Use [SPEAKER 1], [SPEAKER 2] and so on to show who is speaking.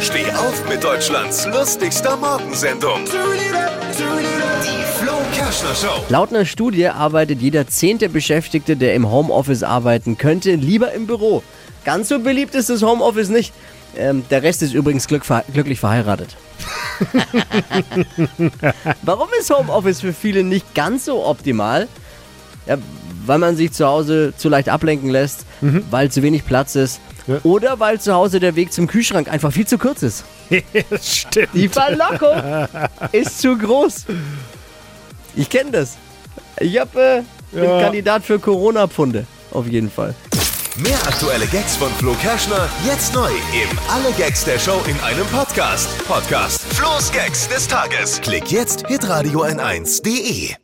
[SPEAKER 1] Steh auf mit Deutschlands lustigster Morgensendung. Die Flo Kerschner Show.
[SPEAKER 2] Laut einer Studie arbeitet jeder zehnte Beschäftigte, der im Homeoffice arbeiten könnte, lieber im Büro. Ganz so beliebt ist das Homeoffice nicht. Ähm, der Rest ist übrigens glück, glücklich verheiratet. Warum ist Homeoffice für viele nicht ganz so optimal? Ja, weil man sich zu Hause zu leicht ablenken lässt, weil zu wenig Platz ist
[SPEAKER 3] Ja.
[SPEAKER 2] oder weil zu Hause der Weg zum Kühlschrank einfach viel zu kurz ist.
[SPEAKER 3] das stimmt.
[SPEAKER 2] Die Verlockung ist zu groß. Ich kenne das. Ich hab, äh, bin
[SPEAKER 3] Ja.
[SPEAKER 2] Kandidat für Corona-Pfunde. Auf jeden Fall.
[SPEAKER 1] Mehr aktuelle Gags von Flo Kerschner jetzt neu im Alle Gags der Show in einem Podcast. Podcast Flo's Gags des Tages. Klick jetzt hitradio n1.de.